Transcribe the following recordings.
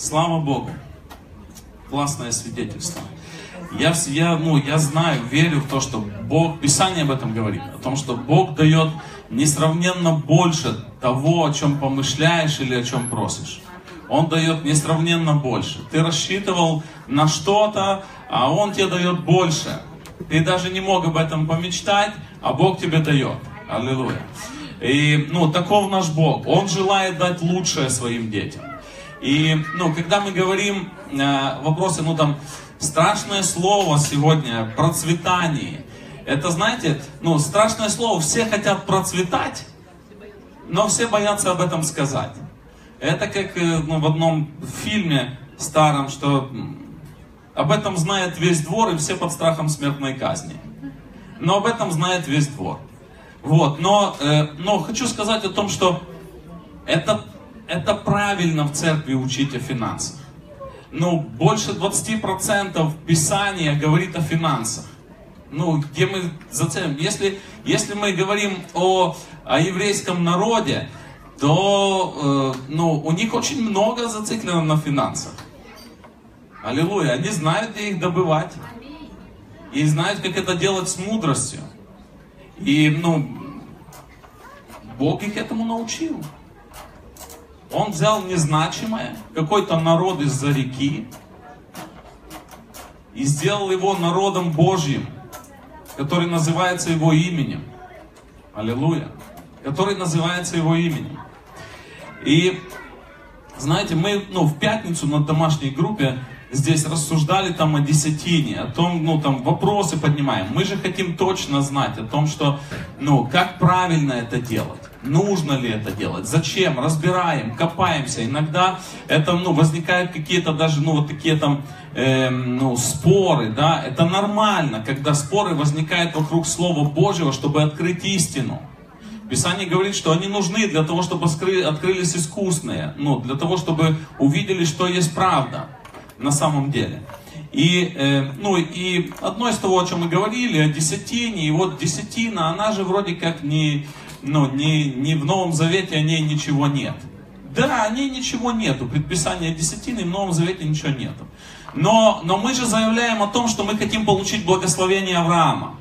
Слава Богу. Классное свидетельство. Я, я, ну, я знаю, верю в то, что Бог, Писание об этом говорит, о том, что Бог дает несравненно больше того, о чем помышляешь или о чем просишь. Он дает несравненно больше. Ты рассчитывал на что-то, а Он тебе дает больше. Ты даже не мог об этом помечтать, а Бог тебе дает. Аллилуйя. И, ну, таков наш Бог. Он желает дать лучшее своим детям. И, ну, когда мы говорим э, вопросы, ну, там, страшное слово сегодня, процветание. Это, знаете, ну, страшное слово, все хотят процветать, но все боятся об этом сказать. Это как э, ну, в одном фильме старом, что об этом знает весь двор, и все под страхом смертной казни. Но об этом знает весь двор. Вот, но, э, но хочу сказать о том, что это, это правильно в церкви учить о финансах. Ну, больше 20% Писания говорит о финансах. Ну, где мы заценим. Если, если мы говорим о, о еврейском народе, то э, ну, у них очень много зациклено на финансах. Аллилуйя. Они знают, где их добывать. И знают, как это делать с мудростью. И, ну, Бог их этому научил. Он взял незначимое, какой-то народ из-за реки, и сделал его народом Божьим, который называется его именем. Аллилуйя. Который называется его именем. И, знаете, мы ну, в пятницу на домашней группе здесь рассуждали там о десятине, о том, ну, там вопросы поднимаем. Мы же хотим точно знать о том, что, ну, как правильно это делать. Нужно ли это делать? Зачем? Разбираем, копаемся. Иногда это, ну, возникают какие-то даже, ну, вот такие там, эм, ну, споры, да. Это нормально, когда споры возникают вокруг Слова Божьего, чтобы открыть истину. Писание говорит, что они нужны для того, чтобы открылись искусные, ну, для того, чтобы увидели, что есть правда на самом деле. И, э, ну, и одно из того, о чем мы говорили, о десятине, и вот десятина, она же вроде как не, ну, не, не в Новом Завете о ней ничего нет. Да, о ней ничего нету, предписания десятины в Новом Завете ничего нету. Но, но мы же заявляем о том, что мы хотим получить благословение Авраама.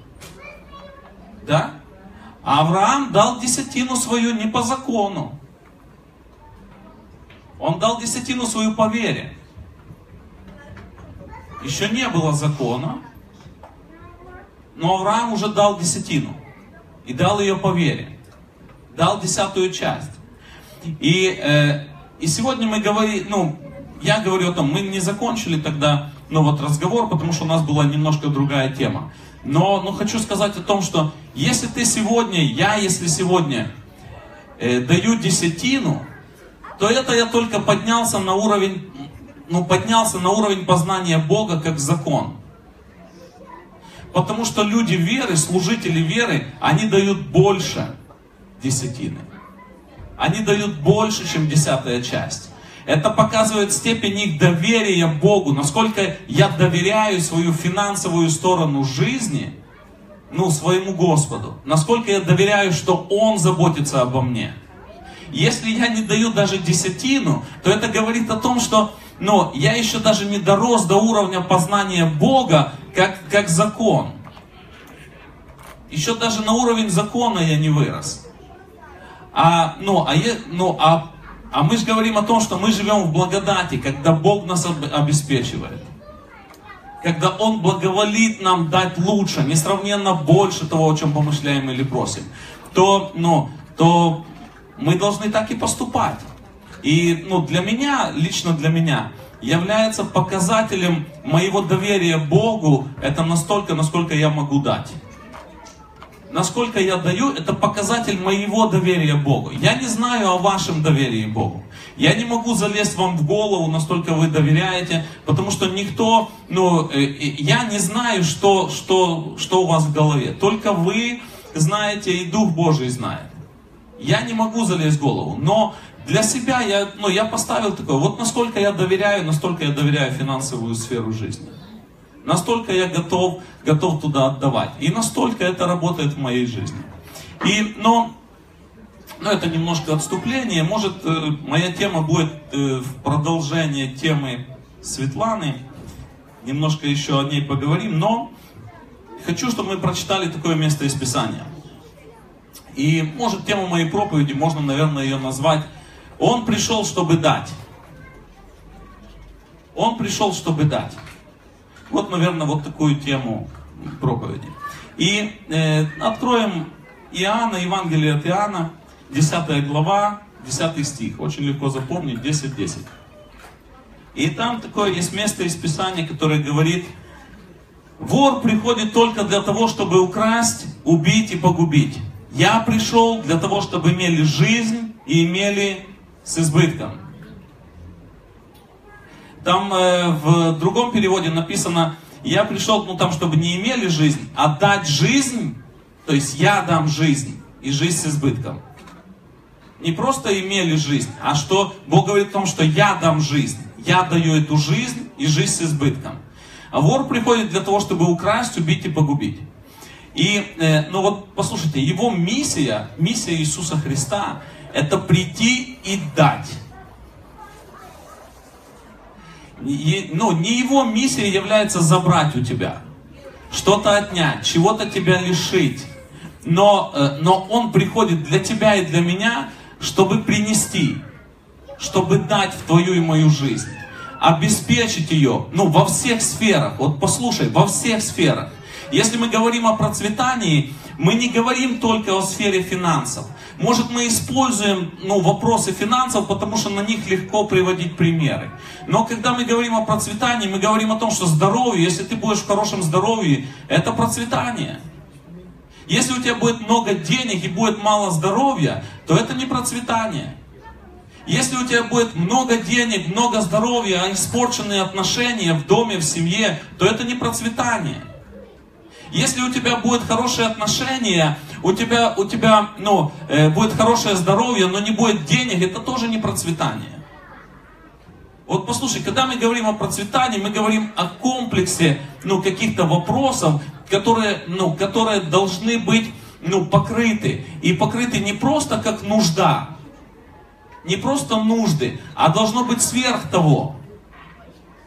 Да? Авраам дал десятину свою не по закону. Он дал десятину свою по вере. Еще не было закона, но Авраам уже дал десятину. И дал ее по вере. Дал десятую часть. И, э, и сегодня мы говорим, ну, я говорю о том, мы не закончили тогда, ну, вот разговор, потому что у нас была немножко другая тема. Но, но хочу сказать о том, что если ты сегодня, я если сегодня э, даю десятину, то это я только поднялся на уровень, ну, поднялся на уровень познания Бога как закон. Потому что люди веры, служители веры, они дают больше десятины. Они дают больше, чем десятая часть. Это показывает степень их доверия Богу, насколько я доверяю свою финансовую сторону жизни, ну, своему Господу. Насколько я доверяю, что Он заботится обо мне. Если я не даю даже десятину, то это говорит о том, что ну, я еще даже не дорос до уровня познания Бога, как, как закон. Еще даже на уровень закона я не вырос. А, ну, а, е, ну, а, а мы же говорим о том, что мы живем в благодати, когда Бог нас об- обеспечивает. Когда Он благоволит нам дать лучше, несравненно больше того, о чем помышляем или просим, то, ну, то мы должны так и поступать. И ну, для меня, лично для меня, является показателем моего доверия Богу, это настолько, насколько я могу дать. Насколько я даю, это показатель моего доверия Богу. Я не знаю о вашем доверии Богу. Я не могу залезть вам в голову, настолько вы доверяете, потому что никто, ну, э, э, я не знаю, что, что, что у вас в голове. Только вы знаете, и Дух Божий знает. Я не могу залезть в голову, но для себя я, ну, я поставил такое, вот насколько я доверяю, настолько я доверяю финансовую сферу жизни. Настолько я готов, готов туда отдавать. И настолько это работает в моей жизни. И, но Но это немножко отступление. Может, э, моя тема будет э, в продолжение темы Светланы. Немножко еще о ней поговорим. Но хочу, чтобы мы прочитали такое место из Писания. И, может, тему моей проповеди можно, наверное, ее назвать «Он пришел, чтобы дать». Он пришел, чтобы дать. Вот, наверное, вот такую тему проповеди. И э, откроем Иоанна, Евангелие от Иоанна, 10 глава, 10 стих. Очень легко запомнить, 10.10. 10. И там такое есть место из Писания, которое говорит, вор приходит только для того, чтобы украсть, убить и погубить. Я пришел для того, чтобы имели жизнь и имели с избытком. Там э, в другом переводе написано, я пришел, ну там, чтобы не имели жизнь, а дать жизнь, то есть я дам жизнь и жизнь с избытком. Не просто имели жизнь, а что Бог говорит о том, что я дам жизнь. Я даю эту жизнь и жизнь с избытком. А вор приходит для того, чтобы украсть, убить и погубить. И, э, ну вот, послушайте, его миссия, миссия Иисуса Христа, это прийти и дать. Ну, не его миссия является забрать у тебя, что-то отнять, чего-то тебя лишить. Но, э, но он приходит для тебя и для меня, чтобы принести, чтобы дать в твою и мою жизнь, обеспечить ее, ну, во всех сферах. Вот послушай, во всех сферах. Если мы говорим о процветании, мы не говорим только о сфере финансов. Может, мы используем ну, вопросы финансов, потому что на них легко приводить примеры. Но когда мы говорим о процветании, мы говорим о том, что здоровье, если ты будешь в хорошем здоровье, это процветание. Если у тебя будет много денег и будет мало здоровья, то это не процветание. Если у тебя будет много денег, много здоровья, а испорченные отношения в доме, в семье, то это не процветание. Если у тебя будет хорошие отношения, у тебя, у тебя ну, э, будет хорошее здоровье, но не будет денег, это тоже не процветание. Вот послушай, когда мы говорим о процветании, мы говорим о комплексе ну, каких-то вопросов, которые, ну, которые должны быть ну, покрыты. И покрыты не просто как нужда, не просто нужды, а должно быть сверх того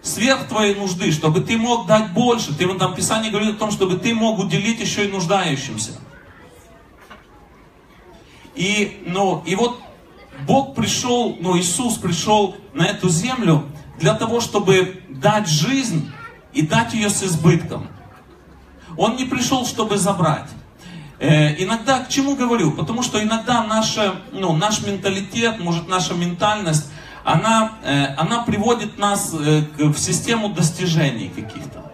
сверх твоей нужды, чтобы ты мог дать больше. Ты, там Писание говорит о том, чтобы ты мог уделить еще и нуждающимся. И, ну, и вот Бог пришел, ну, Иисус пришел на эту землю для того, чтобы дать жизнь и дать ее с избытком. Он не пришел, чтобы забрать. Э, иногда, к чему говорю? Потому что иногда наша, ну, наш менталитет, может наша ментальность, она, э, она приводит нас э, в систему достижений каких-то.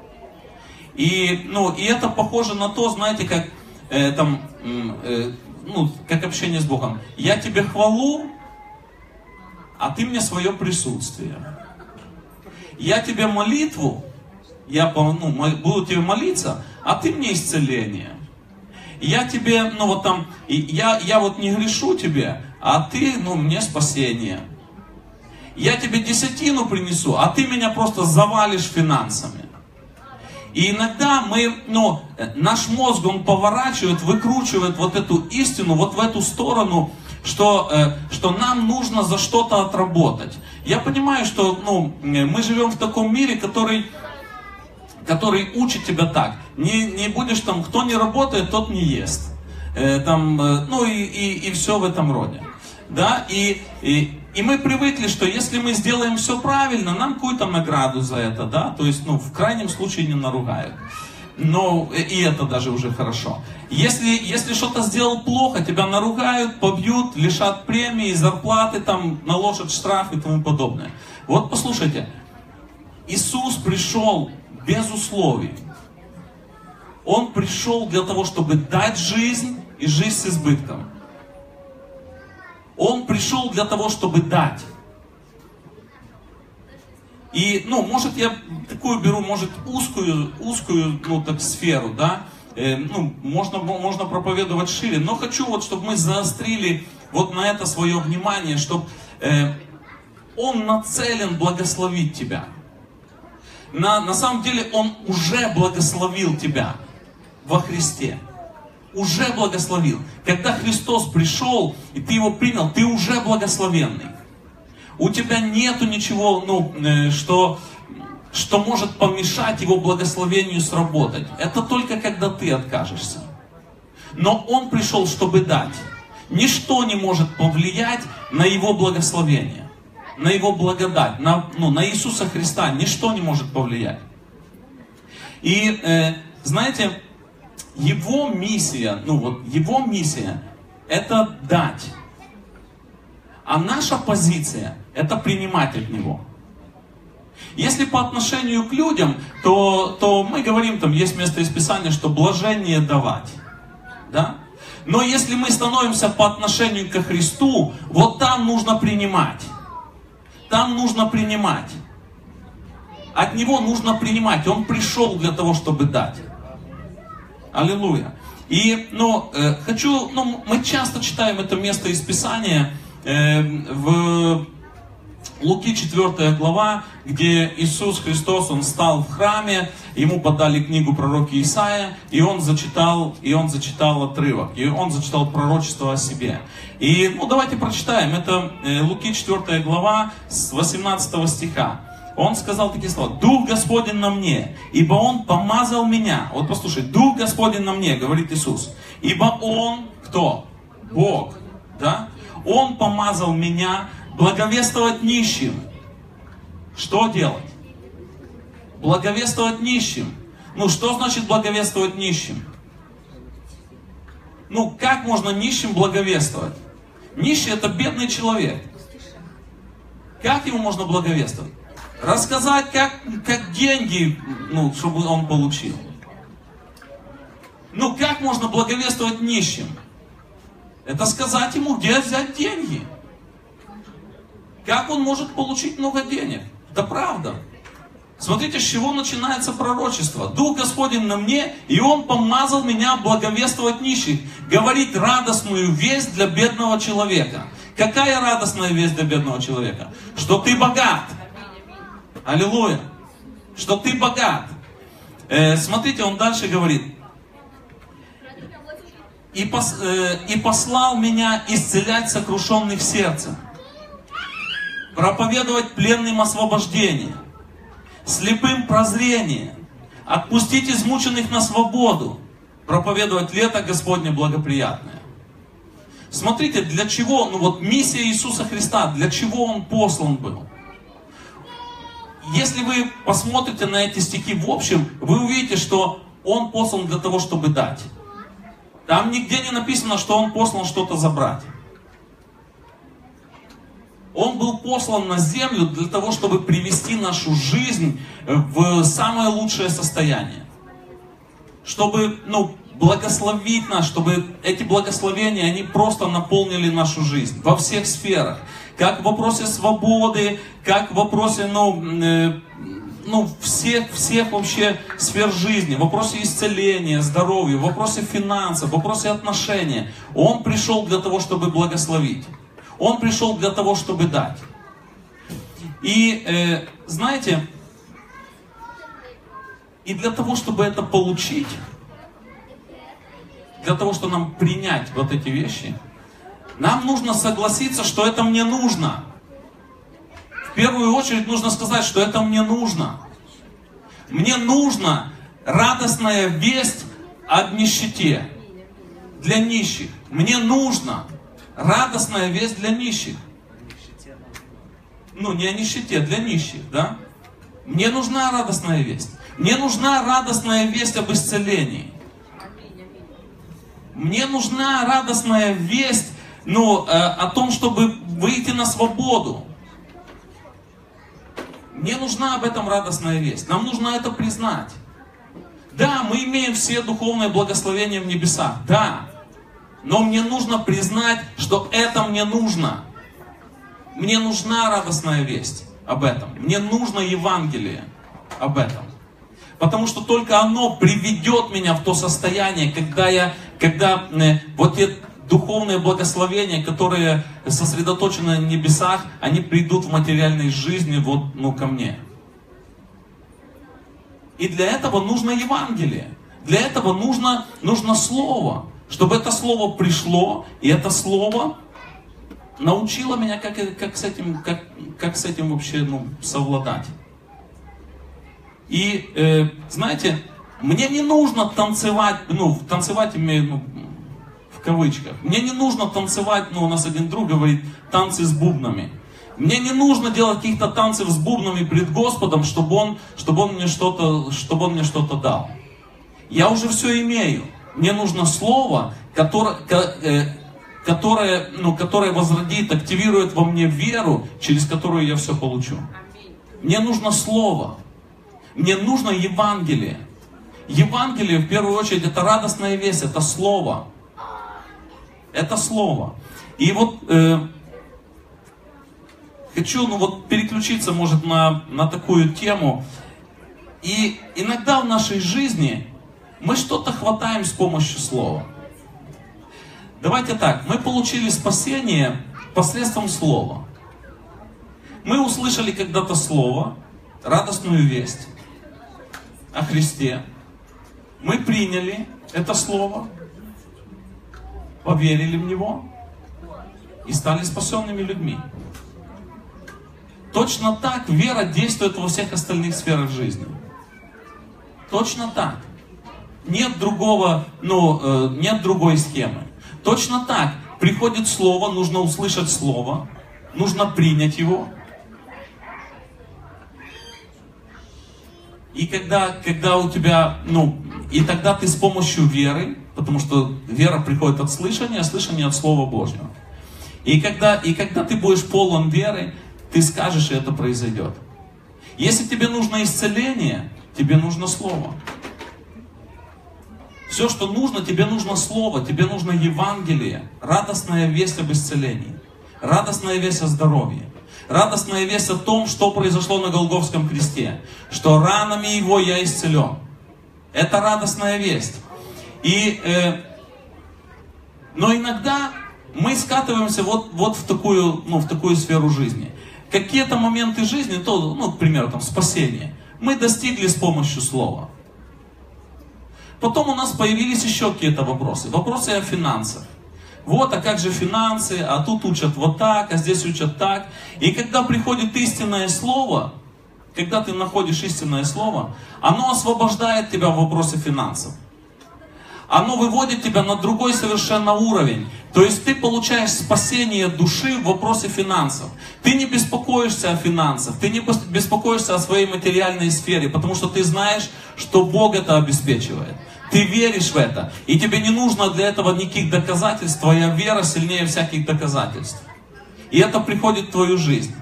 И, ну, и это похоже на то, знаете, как, э, там, э, ну, как общение с Богом. Я тебе хвалу, а ты мне свое присутствие. Я тебе молитву, я ну, буду тебе молиться, а ты мне исцеление. Я тебе, ну вот там, я, я вот не грешу тебе, а ты, ну, мне спасение я тебе десятину принесу, а ты меня просто завалишь финансами. И иногда мы, ну, наш мозг, он поворачивает, выкручивает вот эту истину вот в эту сторону, что, э, что нам нужно за что-то отработать. Я понимаю, что ну, мы живем в таком мире, который, который учит тебя так. Не, не будешь там, кто не работает, тот не ест. Э, там, э, ну и, и, и все в этом роде. Да, и, и, и мы привыкли, что если мы сделаем все правильно, нам какую-то награду за это, да, то есть, ну, в крайнем случае не наругают. Но и это даже уже хорошо. Если, если что-то сделал плохо, тебя наругают, побьют, лишат премии, зарплаты, там, наложат штраф и тому подобное. Вот послушайте, Иисус пришел без условий. Он пришел для того, чтобы дать жизнь и жизнь с избытком. Он пришел для того, чтобы дать. И, ну, может, я такую беру, может, узкую, узкую, ну, так, сферу, да, э, ну, можно, можно проповедовать шире, но хочу вот, чтобы мы заострили вот на это свое внимание, чтобы э, он нацелен благословить тебя. На, на самом деле, он уже благословил тебя во Христе. Уже благословил. Когда Христос пришел, и ты его принял, ты уже благословенный. У тебя нету ничего, ну, э, что, что может помешать его благословению сработать. Это только когда ты откажешься. Но он пришел, чтобы дать. Ничто не может повлиять на его благословение, на его благодать, на, ну, на Иисуса Христа. Ничто не может повлиять. И э, знаете, его миссия, ну вот его миссия, это дать. А наша позиция – это принимать от него. Если по отношению к людям, то, то мы говорим, там есть место из Писания, что блажение давать. Да? Но если мы становимся по отношению к Христу, вот там нужно принимать. Там нужно принимать. От Него нужно принимать. Он пришел для того, чтобы дать. Аллилуйя. И, ну, э, хочу, ну, мы часто читаем это место из Писания э, в Луки 4 глава, где Иисус Христос, Он стал в храме, ему подали книгу пророки Исаия, и он зачитал, и он зачитал отрывок, и он зачитал пророчество о себе. И, ну, давайте прочитаем, это э, Луки 4 глава с 18 стиха он сказал такие слова, Дух Господень на мне, ибо Он помазал меня. Вот послушай, Дух Господень на мне, говорит Иисус. Ибо Он, кто? Бог, да? Он помазал меня благовествовать нищим. Что делать? Благовествовать нищим. Ну, что значит благовествовать нищим? Ну, как можно нищим благовествовать? Нищий это бедный человек. Как ему можно благовествовать? Рассказать, как, как деньги, ну, чтобы он получил. Ну, как можно благовествовать нищим? Это сказать ему, где взять деньги. Как он может получить много денег? Это правда. Смотрите, с чего начинается пророчество. Дух Господень на мне, и Он помазал меня благовествовать нищих, говорить радостную весть для бедного человека. Какая радостная весть для бедного человека? Что ты богат. Аллилуйя. Что ты богат. Э, смотрите, он дальше говорит. И, пос, э, и послал меня исцелять сокрушенных сердцем, проповедовать пленным освобождение, слепым прозрение, отпустить измученных на свободу, проповедовать лето Господне благоприятное. Смотрите, для чего, ну вот миссия Иисуса Христа, для чего Он послан был? Если вы посмотрите на эти стихи в общем, вы увидите, что он послан для того, чтобы дать. Там нигде не написано, что он послан что-то забрать. Он был послан на землю для того, чтобы привести нашу жизнь в самое лучшее состояние. Чтобы ну, благословить нас, чтобы эти благословения, они просто наполнили нашу жизнь во всех сферах как в вопросе свободы, как в вопросе, ну, э, ну, всех, всех вообще сфер жизни, в вопросе исцеления, здоровья, в вопросе финансов, в вопросе отношения. Он пришел для того, чтобы благословить. Он пришел для того, чтобы дать. И э, знаете, и для того, чтобы это получить, для того, чтобы нам принять вот эти вещи – нам нужно согласиться, что это мне нужно. В первую очередь нужно сказать, что это мне нужно. Мне нужна радостная весть о нищете для нищих. Мне нужна радостная весть для нищих. Ну, не о нищете, для нищих, да? Мне нужна радостная весть. Мне нужна радостная весть об исцелении. Мне нужна радостная весть ну, о том, чтобы выйти на свободу. Мне нужна об этом радостная весть. Нам нужно это признать. Да, мы имеем все духовные благословения в небесах. Да. Но мне нужно признать, что это мне нужно. Мне нужна радостная весть об этом. Мне нужно Евангелие об этом. Потому что только оно приведет меня в то состояние, когда я, когда э, вот те духовные благословения, которые сосредоточены на небесах, они придут в материальной жизни вот, ну, ко мне. И для этого нужно Евангелие. Для этого нужно, нужно Слово. Чтобы это слово пришло, и это слово научило меня, как, как, с, этим, как, как с этим вообще ну, совладать. И, э, знаете, мне не нужно танцевать, ну, танцевать имею, ну, кавычках. Мне не нужно танцевать, ну, у нас один друг говорит, танцы с бубнами. Мне не нужно делать каких-то танцев с бубнами перед Господом, чтобы Он, чтобы он мне что-то, чтобы он мне что-то дал. Я уже все имею. Мне нужно слово, которое, э, которое, ну, которое возродит, активирует во мне веру, через которую я все получу. Мне нужно слово. Мне нужно Евангелие. Евангелие, в первую очередь, это радостная весть, это слово. Это слово. И вот э, хочу ну, вот, переключиться, может, на, на такую тему. И иногда в нашей жизни мы что-то хватаем с помощью слова. Давайте так, мы получили спасение посредством слова. Мы услышали когда-то слово, радостную весть о Христе. Мы приняли это слово, поверили в него и стали спасенными людьми. Точно так вера действует во всех остальных сферах жизни. Точно так. Нет другого, ну, э, нет другой схемы. Точно так. Приходит слово, нужно услышать слово, нужно принять его. И когда, когда у тебя, ну, и тогда ты с помощью веры, потому что вера приходит от слышания, а слышание от Слова Божьего. И когда, и когда ты будешь полон веры, ты скажешь, и это произойдет. Если тебе нужно исцеление, тебе нужно Слово. Все, что нужно, тебе нужно Слово, тебе нужно Евангелие, радостная весть об исцелении, радостная весть о здоровье, радостная весть о том, что произошло на Голговском кресте, что ранами Его я исцелен. Это радостная весть. И, э, но иногда мы скатываемся вот, вот в, такую, ну, в такую сферу жизни. Какие-то моменты жизни, то, ну, к примеру, там, спасение, мы достигли с помощью слова. Потом у нас появились еще какие-то вопросы. Вопросы о финансах. Вот, а как же финансы, а тут учат вот так, а здесь учат так. И когда приходит истинное слово, когда ты находишь истинное слово, оно освобождает тебя в вопросе финансов оно выводит тебя на другой совершенно уровень. То есть ты получаешь спасение души в вопросе финансов. Ты не беспокоишься о финансах, ты не беспокоишься о своей материальной сфере, потому что ты знаешь, что Бог это обеспечивает. Ты веришь в это, и тебе не нужно для этого никаких доказательств, твоя вера сильнее всяких доказательств. И это приходит в твою жизнь.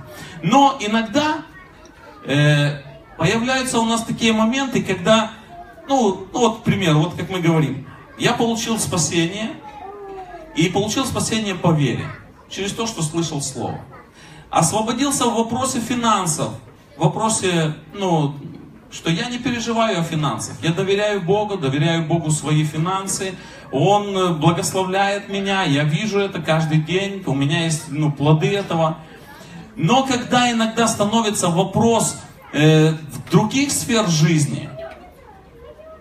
Но иногда э, появляются у нас такие моменты, когда, ну, ну вот, к примеру, вот как мы говорим, я получил спасение, и получил спасение по вере, через то, что слышал Слово. Освободился в вопросе финансов, в вопросе, ну, что я не переживаю о финансах. Я доверяю Богу, доверяю Богу свои финансы. Он благословляет меня, я вижу это каждый день, у меня есть ну, плоды этого. Но когда иногда становится вопрос э, в других сфер жизни,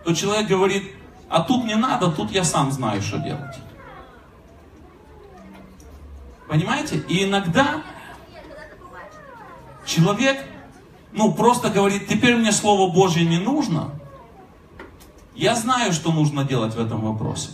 то человек говорит, а тут не надо, тут я сам знаю, что делать. Понимаете? И иногда человек, ну, просто говорит, теперь мне Слово Божье не нужно. Я знаю, что нужно делать в этом вопросе.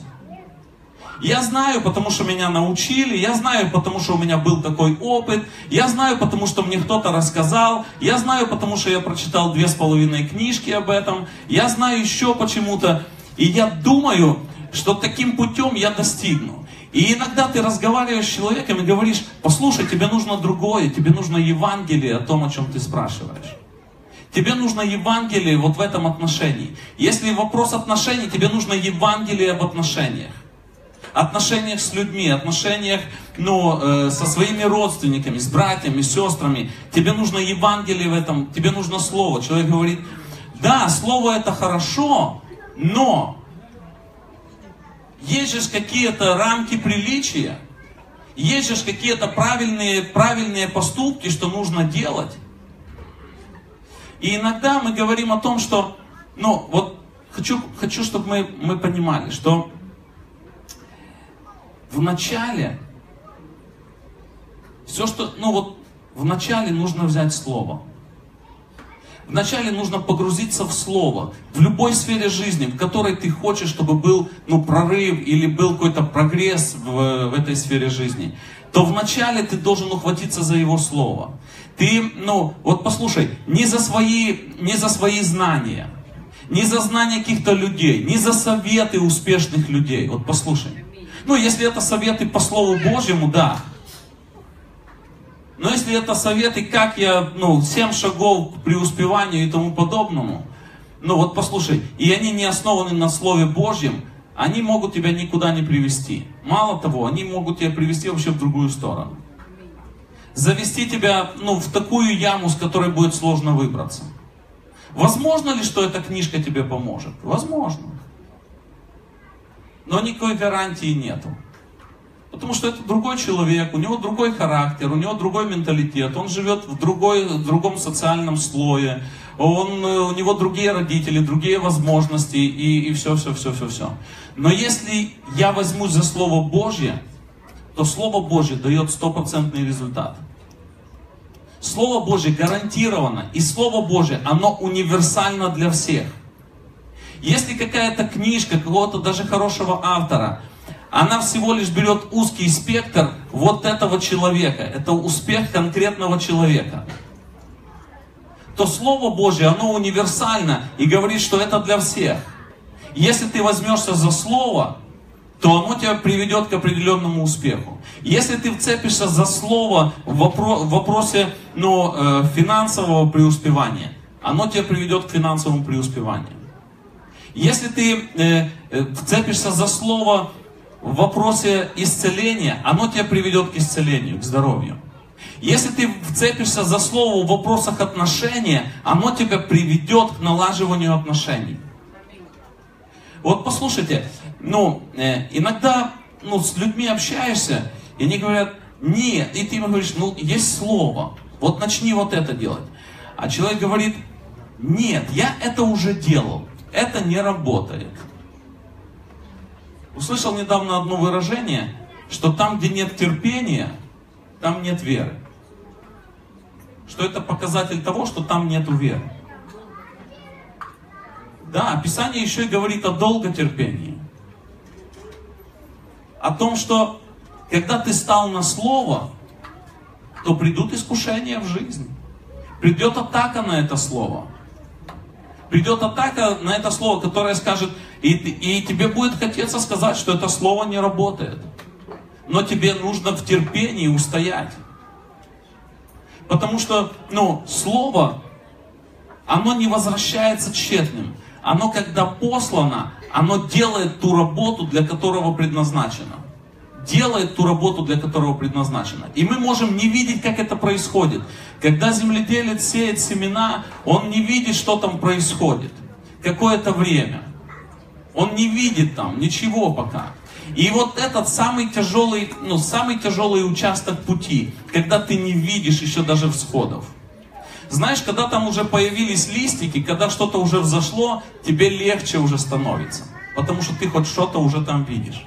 Я знаю, потому что меня научили, я знаю, потому что у меня был такой опыт, я знаю, потому что мне кто-то рассказал, я знаю, потому что я прочитал две с половиной книжки об этом, я знаю еще почему-то. И я думаю, что таким путем я достигну. И иногда ты разговариваешь с человеком и говоришь, послушай, тебе нужно другое, тебе нужно Евангелие о том, о чем ты спрашиваешь. Тебе нужно Евангелие вот в этом отношении. Если вопрос отношений, тебе нужно Евангелие об отношениях. Отношениях с людьми, отношениях ну, э, со своими родственниками, с братьями, сестрами. Тебе нужно Евангелие в этом, тебе нужно Слово. Человек говорит, да, Слово это хорошо, но есть же какие-то рамки приличия, есть же какие-то правильные, правильные поступки, что нужно делать. И иногда мы говорим о том, что, ну, вот хочу, хочу чтобы мы, мы понимали, что в начале, все, что, ну вот, в начале нужно взять Слово. Вначале нужно погрузиться в Слово, в любой сфере жизни, в которой ты хочешь, чтобы был ну, прорыв или был какой-то прогресс в, в этой сфере жизни, то вначале ты должен ухватиться за Его Слово. Ты, ну, вот послушай, не за свои, не за свои знания, не за знания каких-то людей, не за советы успешных людей. Вот послушай. Ну, если это советы по Слову Божьему, да, но если это советы, как я, ну, 7 шагов к преуспеванию и тому подобному, ну вот послушай, и они не основаны на Слове Божьем, они могут тебя никуда не привести. Мало того, они могут тебя привести вообще в другую сторону. Завести тебя ну, в такую яму, с которой будет сложно выбраться. Возможно ли, что эта книжка тебе поможет? Возможно. Но никакой гарантии нету. Потому что это другой человек, у него другой характер, у него другой менталитет, он живет в, другой, в другом социальном слое, он, э, у него другие родители, другие возможности и, и все, все, все, все, все. Но если я возьмусь за Слово Божье, то Слово Божье дает стопроцентный результат. Слово Божье гарантировано, и Слово Божье, оно универсально для всех. Если какая-то книжка какого-то даже хорошего автора, она всего лишь берет узкий спектр вот этого человека. Это успех конкретного человека. То Слово Божье, оно универсально и говорит, что это для всех. Если ты возьмешься за Слово, то оно тебя приведет к определенному успеху. Если ты вцепишься за слово в, вопросе ну, э, финансового преуспевания, оно тебя приведет к финансовому преуспеванию. Если ты э, э вцепишься за слово в вопросе исцеления, оно тебя приведет к исцелению, к здоровью. Если ты вцепишься за слово в вопросах отношения, оно тебя приведет к налаживанию отношений. Вот послушайте, ну, э, иногда ну, с людьми общаешься, и они говорят, нет, и ты ему говоришь, ну, есть слово, вот начни вот это делать. А человек говорит, нет, я это уже делал, это не работает. Услышал недавно одно выражение, что там, где нет терпения, там нет веры. Что это показатель того, что там нет веры. Да, Писание еще и говорит о долготерпении. О том, что когда ты стал на слово, то придут искушения в жизни. Придет атака на это слово. Придет атака на это слово, которое скажет, и, и тебе будет хотеться сказать, что это слово не работает. Но тебе нужно в терпении устоять. Потому что, ну, слово, оно не возвращается тщетным. Оно, когда послано, оно делает ту работу, для которого предназначено. Делает ту работу, для которого предназначено. И мы можем не видеть, как это происходит. Когда земледелец сеет семена, он не видит, что там происходит. Какое-то время. Он не видит там ничего пока. И вот этот самый тяжелый, ну, самый тяжелый участок пути, когда ты не видишь еще даже всходов. Знаешь, когда там уже появились листики, когда что-то уже взошло, тебе легче уже становится. Потому что ты хоть что-то уже там видишь.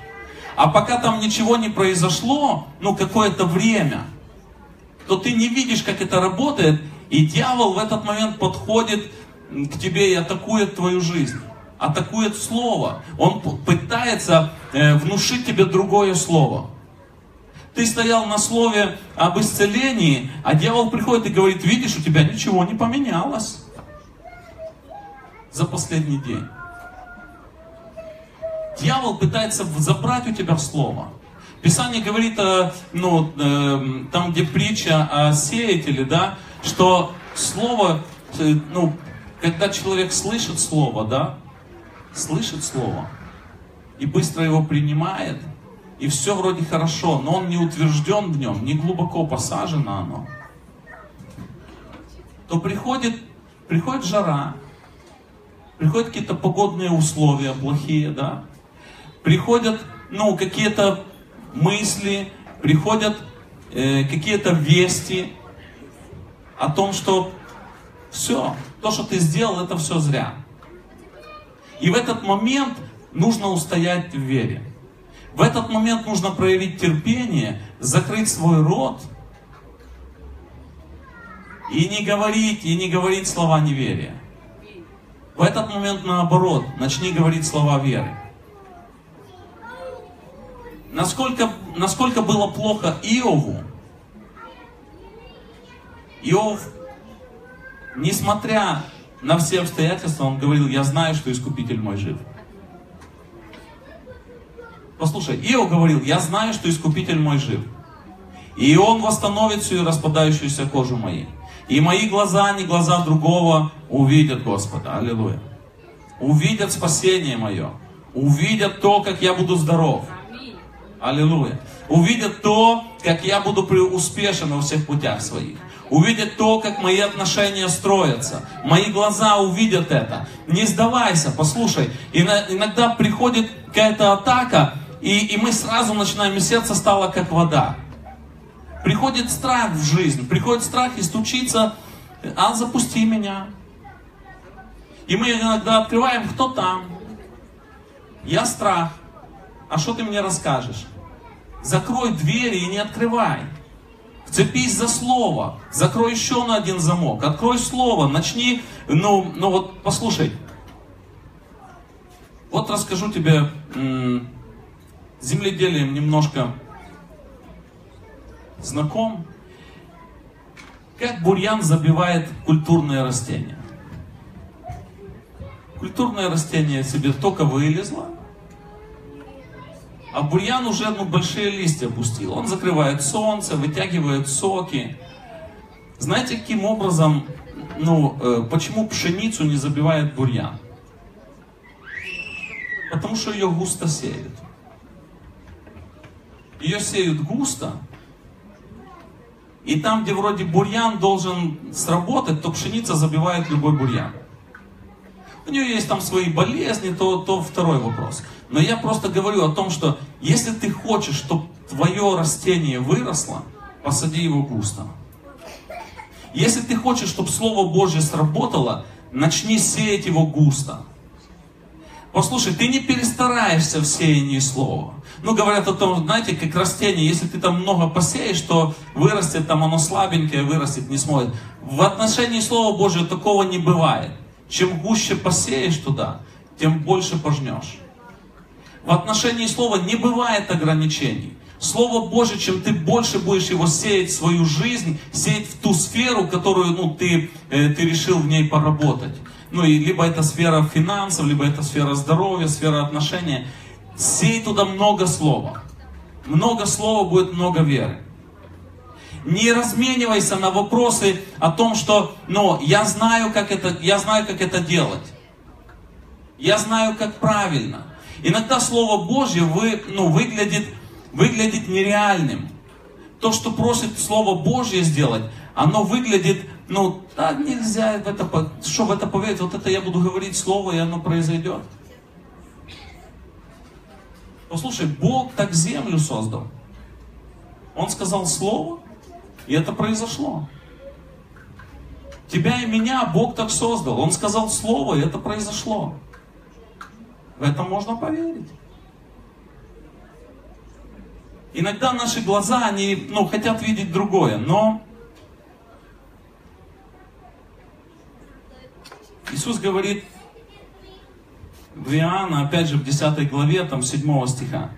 А пока там ничего не произошло, ну какое-то время, то ты не видишь, как это работает, и дьявол в этот момент подходит к тебе и атакует твою жизнь атакует слово. Он пытается э, внушить тебе другое слово. Ты стоял на слове об исцелении, а дьявол приходит и говорит, видишь, у тебя ничего не поменялось за последний день. Дьявол пытается забрать у тебя слово. Писание говорит, э, ну, э, там, где притча о сеятеле, да, что слово, ну, когда человек слышит слово, да, слышит слово и быстро его принимает, и все вроде хорошо, но он не утвержден в нем, не глубоко посажено оно, то приходит, приходит жара, приходят какие-то погодные условия плохие, да, приходят, ну, какие-то мысли, приходят э, какие-то вести о том, что все, то, что ты сделал, это все зря. И в этот момент нужно устоять в вере. В этот момент нужно проявить терпение, закрыть свой рот и не говорить, и не говорить слова неверия. В этот момент наоборот, начни говорить слова веры. Насколько, насколько было плохо Иову, Иов, несмотря на все обстоятельства, он говорил, я знаю, что Искупитель мой жив. Послушай, Иов говорил, я знаю, что Искупитель мой жив. И Он восстановит всю распадающуюся кожу моей. И мои глаза, не глаза другого, увидят Господа. Аллилуйя. Увидят спасение мое. Увидят то, как я буду здоров. Аллилуйя. Увидят то, как я буду успешен во всех путях своих увидят то, как мои отношения строятся. Мои глаза увидят это. Не сдавайся, послушай. Иногда приходит какая-то атака, и, и мы сразу начинаем, и сердце стало как вода. Приходит страх в жизнь, приходит страх и стучится, а запусти меня. И мы иногда открываем, кто там. Я страх. А что ты мне расскажешь? Закрой двери и не открывай. Цепись за слово, закрой еще на один замок, открой слово, начни, ну, ну вот послушай. Вот расскажу тебе м- земледелием немножко знаком. Как бурьян забивает культурные растения. Культурное растение себе только вылезло, а бурьян уже ну, большие листья пустил. Он закрывает солнце, вытягивает соки. Знаете, каким образом, ну, э, почему пшеницу не забивает бурьян? Потому что ее густо сеют. Ее сеют густо, и там, где вроде бурьян должен сработать, то пшеница забивает любой бурьян. У нее есть там свои болезни, то, то второй вопрос. Но я просто говорю о том, что если ты хочешь, чтобы твое растение выросло, посади его густо. Если ты хочешь, чтобы Слово Божье сработало, начни сеять его густо. Послушай, ты не перестараешься в сеянии слова. Ну, говорят о том, знаете, как растение, если ты там много посеешь, то вырастет там оно слабенькое, вырастет не сможет. В отношении Слова Божьего такого не бывает. Чем гуще посеешь туда, тем больше пожнешь. В отношении слова не бывает ограничений. Слово Божье, чем ты больше будешь его сеять в свою жизнь, сеять в ту сферу, которую ну, ты, э, ты решил в ней поработать. Ну и либо это сфера финансов, либо это сфера здоровья, сфера отношения. Сей туда много слова. Много слова будет много веры. Не разменивайся на вопросы о том, что, ну, я знаю, как это, я знаю, как это делать. Я знаю, как правильно. Иногда Слово Божье вы, ну, выглядит, выглядит нереальным. То, что просит Слово Божье сделать, оно выглядит, ну, так нельзя в это, что в это поверить, вот это я буду говорить Слово, и оно произойдет. Послушай, Бог так землю создал. Он сказал Слово, и это произошло. Тебя и меня Бог так создал. Он сказал Слово, и это произошло. В это можно поверить. Иногда наши глаза, они ну, хотят видеть другое, но Иисус говорит в Иоанна, опять же, в 10 главе, там, 7 стиха.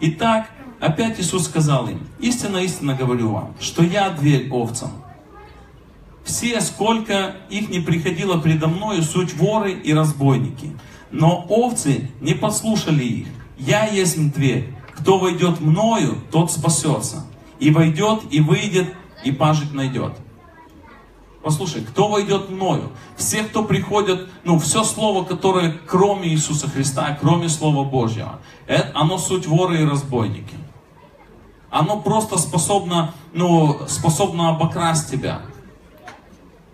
Итак, опять Иисус сказал им, истинно, истинно говорю вам, что я дверь овцам. Все, сколько их не приходило предо мною, суть воры и разбойники. Но овцы не послушали их. Я есть дверь. Кто войдет мною, тот спасется. И войдет, и выйдет, и пажить найдет. Послушай, кто войдет мною? Все, кто приходят, ну, все слово, которое кроме Иисуса Христа, кроме Слова Божьего, это, оно суть воры и разбойники. Оно просто способно, ну, способно обокрасть тебя.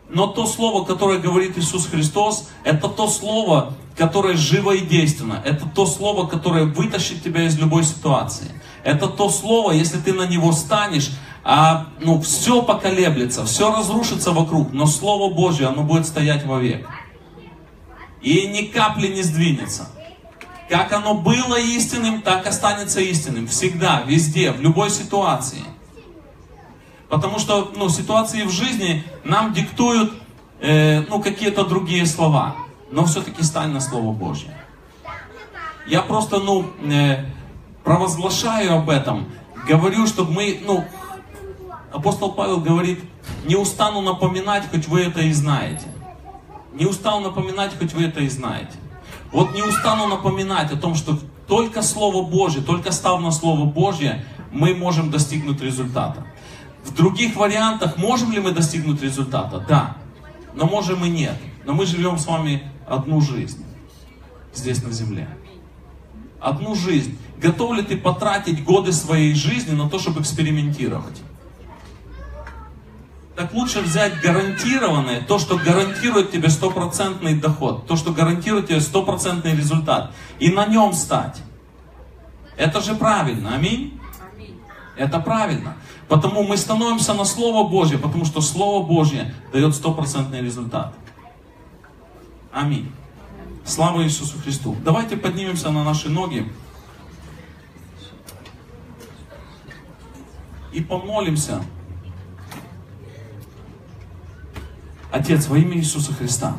Но то слово, которое говорит Иисус Христос, это то слово, которое живо и действенно. Это то слово, которое вытащит тебя из любой ситуации. Это то слово, если ты на него станешь, а, ну, все поколеблется, все разрушится вокруг, но Слово Божье, оно будет стоять вовек. И ни капли не сдвинется. Как оно было истинным, так останется истинным. Всегда, везде, в любой ситуации. Потому что ну, ситуации в жизни нам диктуют э, ну, какие-то другие слова. Но все-таки стань на Слово Божье. Я просто ну, э, провозглашаю об этом. Говорю, чтобы мы, ну, апостол Павел говорит, не устану напоминать, хоть вы это и знаете. Не устал напоминать, хоть вы это и знаете. Вот не устану напоминать о том, что только Слово Божье, только став на Слово Божье, мы можем достигнуть результата. В других вариантах можем ли мы достигнуть результата? Да. Но можем и нет. Но мы живем с вами одну жизнь здесь на земле. Одну жизнь. Готов ли ты потратить годы своей жизни на то, чтобы экспериментировать? Так лучше взять гарантированное, то, что гарантирует тебе стопроцентный доход, то, что гарантирует тебе стопроцентный результат, и на нем стать. Это же правильно, аминь? Это правильно. Потому мы становимся на Слово Божье, потому что Слово Божье дает стопроцентный результат. Аминь. Слава Иисусу Христу. Давайте поднимемся на наши ноги. И помолимся. Отец, во имя Иисуса Христа,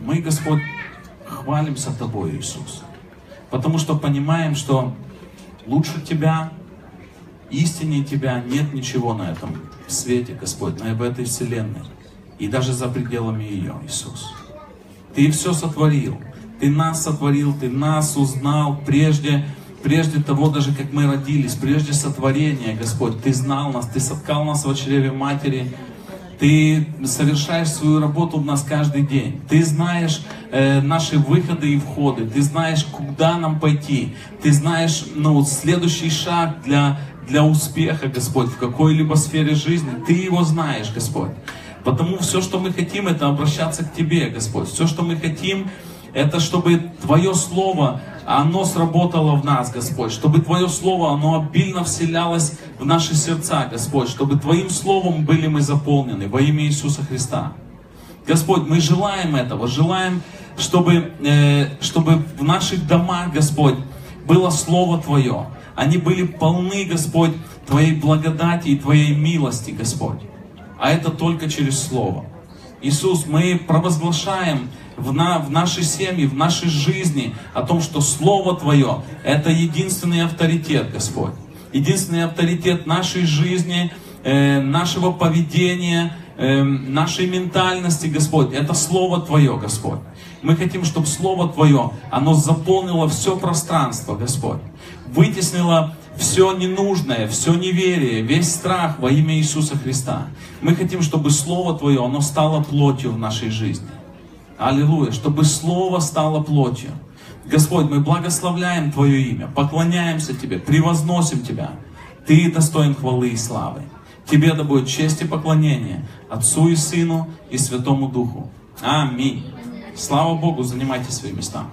мы, Господь, хвалимся Тобой, Иисус, потому что понимаем, что лучше Тебя, истине Тебя нет ничего на этом свете, Господь, на этой вселенной и даже за пределами ее, Иисус. Ты все сотворил, Ты нас сотворил, Ты нас узнал прежде, прежде того, даже как мы родились, прежде сотворения, Господь, Ты знал нас, Ты соткал нас в чреве матери, ты совершаешь свою работу в нас каждый день. Ты знаешь э, наши выходы и входы. Ты знаешь, куда нам пойти. Ты знаешь ну, следующий шаг для, для успеха, Господь, в какой-либо сфере жизни. Ты его знаешь, Господь. Потому все, что мы хотим, это обращаться к Тебе, Господь. Все, что мы хотим, это чтобы Твое Слово, оно сработало в нас, Господь. Чтобы Твое Слово, оно обильно вселялось в наши сердца, Господь. Чтобы Твоим Словом были мы заполнены во имя Иисуса Христа. Господь, мы желаем этого, желаем, чтобы, э, чтобы в наших домах, Господь, было Слово Твое. Они были полны, Господь, Твоей благодати и Твоей милости, Господь. А это только через Слово. Иисус, мы провозглашаем в, на, в нашей семье, в нашей жизни о том, что Слово Твое – это единственный авторитет, Господь. Единственный авторитет нашей жизни, э, нашего поведения, э, нашей ментальности, Господь. Это Слово Твое, Господь. Мы хотим, чтобы Слово Твое, оно заполнило все пространство, Господь. Вытеснило все ненужное, все неверие, весь страх во имя Иисуса Христа. Мы хотим, чтобы Слово Твое, оно стало плотью в нашей жизни. Аллилуйя. Чтобы Слово стало плотью. Господь, мы благословляем Твое имя, поклоняемся Тебе, превозносим Тебя. Ты достоин хвалы и славы. Тебе да будет честь и поклонение Отцу и Сыну и Святому Духу. Аминь. Слава Богу, занимайте свои места.